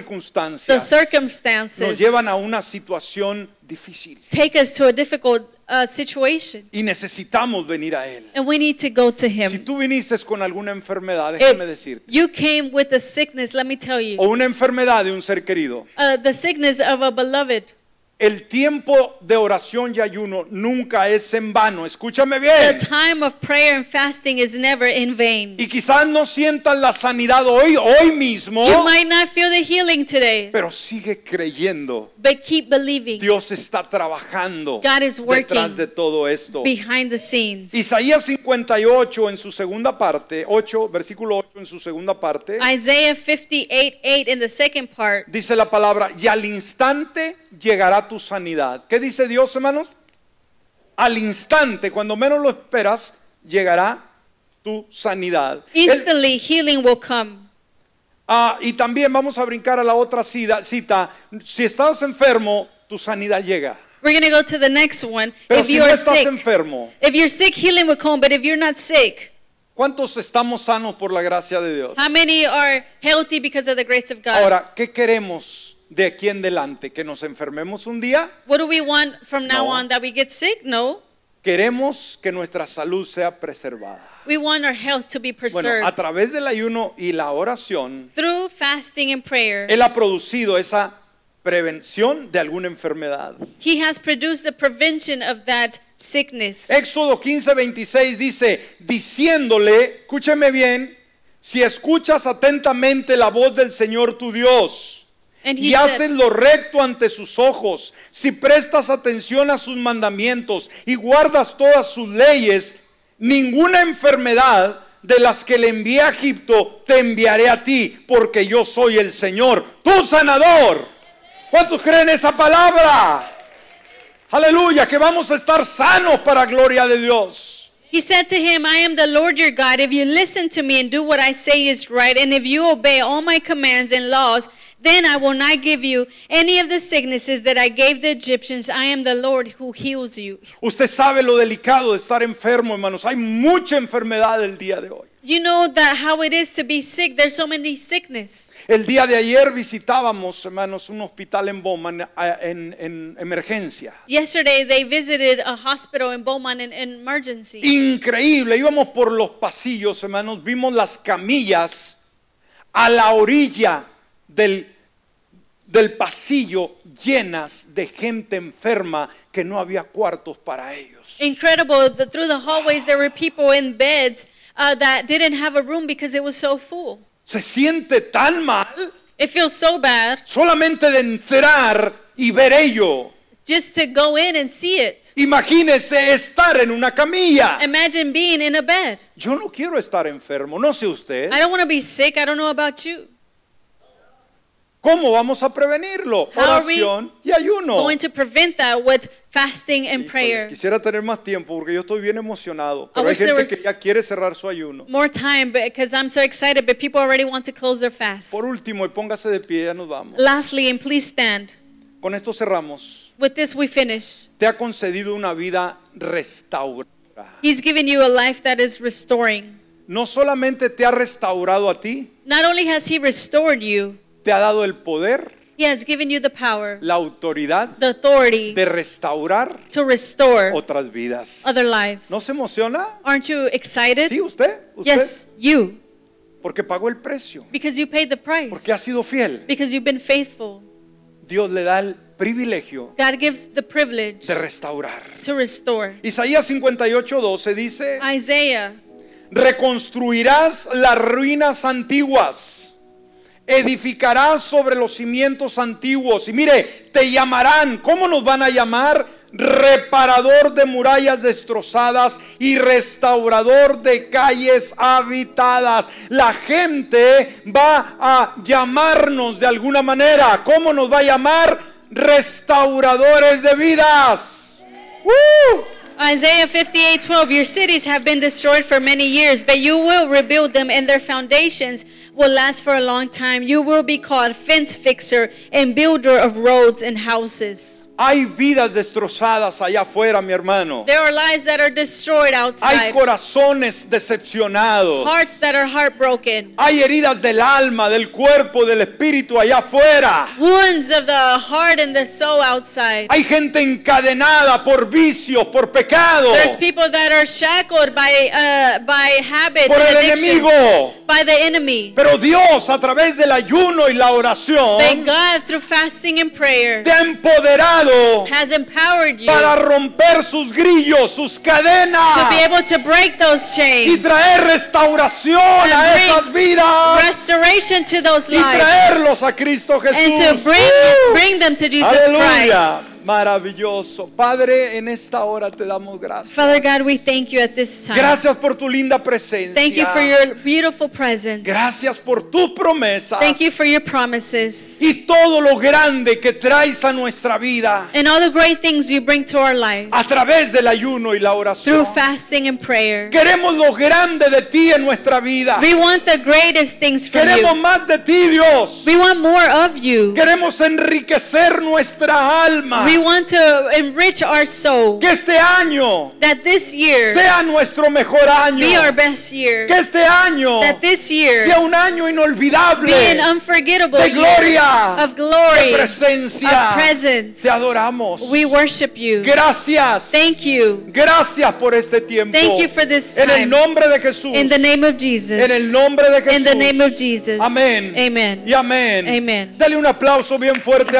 circumstances nos llevan a una situación difícil. take us to a difficult uh, situation, y necesitamos venir a Él. and we need to go to Si Him. tú viniste con alguna enfermedad, déjame If decirte, you came with a sickness, let me tell you, o una enfermedad de un ser querido, uh, the sickness of a beloved, el tiempo de oración y ayuno nunca es en vano. Escúchame the bien. time of prayer and fasting is never in vain. Y quizás no sientas la sanidad hoy, hoy mismo, You might not feel the healing today, pero sigue creyendo. but keep believing. Dios está trabajando God is working detrás de todo esto. behind the scenes. Isaías 58 en su segunda parte, 8, versículo 8 en su segunda parte, Isaiah 58 8 in the second part. dice la palabra, y al instante llegará tu sanidad. ¿Qué dice Dios, hermanos? Al instante, cuando menos lo esperas, llegará tu sanidad. Él- Instantly healing will come. Ah, y también vamos a brincar a la otra cita, cita. Si estás enfermo, tu sanidad llega. We're going to go to the next one. Pero if si you no are estás sick, enfermo, if you're sick, healing will come. But if you're not sick, ¿cuántos estamos sanos por la gracia de Dios? how many are healthy because of the grace of God? Ahora, ¿qué queremos de aquí en adelante? ¿Que nos enfermemos un día? what do we want from now No. on? That we get sick? No. Queremos que nuestra salud sea preservada. We want our health to be Bueno, preserved. a través del ayuno y la oración, Through fasting and prayer, Él ha producido esa prevención de alguna enfermedad. He has produced the prevention of that sickness. Éxodo 15, 26 dice, diciéndole, escúcheme bien, si escuchas atentamente la voz del Señor tu Dios y haces lo recto ante sus ojos, si prestas atención a sus mandamientos y guardas todas sus leyes, ninguna enfermedad de las que le envié a Egipto te enviaré a ti, porque yo soy el Señor, tu sanador. ¿Cuántos creen esa palabra? Aleluya, que vamos a estar sanos para gloria de Dios. He said to him, I am the Lord your God. If you listen to me and do what I say is right, and if you obey all my commands and laws, then I will not give you any of the sicknesses that I gave the Egyptians. I am the Lord who heals you. Usted sabe lo delicado de estar enfermo, hermanos. Hay mucha enfermedad el día de hoy. You know that how it is to be sick. There's so many sickness. El día de ayer visitábamos, hermanos, un hospital en Bowman en, en emergencia. Yesterday they visited a hospital in Beaumont in, in emergency. Increíble, íbamos por los pasillos, hermanos, vimos las camillas a la orilla del, del pasillo llenas de gente enferma que no había cuartos para ellos. Incredible. The, through the hallways there were people in beds uh, that didn't have a room because it was so full. Se siente tan mal It feels so bad solamente de entrar y ver ello. just to go in and see it. Imagínese estar en una camilla. Imagine being in a bed. Yo no quiero estar enfermo, no sé usted. I don't want to be sick. I don't know about you. ¿Cómo vamos a prevenirlo? Oración y ayuno. Going to prevent that with fasting and prayer. Quisiera tener más tiempo porque yo estoy bien emocionado. Pero hay gente que ya quiere cerrar su ayuno. More time because I'm so excited, but people already want to close their fast. Por último, y póngase de pie, ya nos vamos. Lastly, and please stand. Con esto cerramos. With this, we finish. Te ha concedido una vida restaurada. He's given you a life that is restoring. No solamente te ha restaurado a ti, Not only has He restored you, te ha dado el poder, He has given you the power, la autoridad the authority de restaurar to restore otras vidas. other lives. ¿No se emociona? Aren't you excited? ¿Sí, usted? ¿Usted? Yes, you. Porque pagó el precio. Because you paid the price. Porque ha sido fiel. Because you've been faithful. Dios le da el privilegio God gives the privilege de restaurar. to restore. Isaías 58, 12 dice, Isaiah, reconstruirás las ruinas antiguas, edificarás sobre los cimientos antiguos. Y mire, te llamarán, ¿cómo nos van a llamar? Reparador de murallas destrozadas y restaurador de calles habitadas. La gente va a llamarnos de alguna manera. ¿Cómo nos va a llamar? Restauradores de vidas. ¡Uh! Isaiah 58 12, Your cities have been destroyed for many years, but you will rebuild them, and their foundations will last for a long time. You will be called fence fixer and builder of roads and houses. Hay vidas destrozadas allá afuera, mi hermano. There are lives that are destroyed Hay outside, corazones decepcionados. hearts that are heartbroken, Hay heridas del alma, del cuerpo, del espíritu allá afuera. wounds of the heart and the soul outside. Hay gente encadenada por vicios, por pecado, There's people that are shackled by, uh, by habits por and el enemigo. by the enemy. Pero Dios, a través del ayuno y la oración, God, through fasting and prayer, te ha empoderado has empowered you para romper sus grillos, sus to be able cadenas to break those y chains, traer restauración a esas vidas restoration to those y lives, traerlos a Cristo Jesús. and to bring ¡Uh! bring them to Jesus Aleluya. Christ. Maravilloso. Padre, en esta hora te damos gracias. Father God, we thank you at this time. Gracias por tu linda presencia. Thank you for your beautiful presence. Gracias por tu promesa. Thank you for your promises Y todo lo grande que traes a nuestra vida and all the great things you bring to our life a través del ayuno y la oración. through fasting and prayer. Queremos lo grande de ti en nuestra vida. We want the greatest things from Queremos you. más de ti, Dios. We want more of you. Queremos enriquecer nuestra alma. We want to enrich our soul. Que este año That this year sea nuestro mejor año. be our best year. Que este año That this year sea un año inolvidable be an unforgettable de year gloria, of glory, de presencia. of presence. Te adoramos. We worship you. Gracias. Thank you. Gracias por este tiempo. Thank you for this En el time. nombre de Jesús. In the name of Jesus. En el nombre de Jesús. In the name of Jesus. Amén. Amen. Y amén. Amen. Dale un aplauso bien fuerte.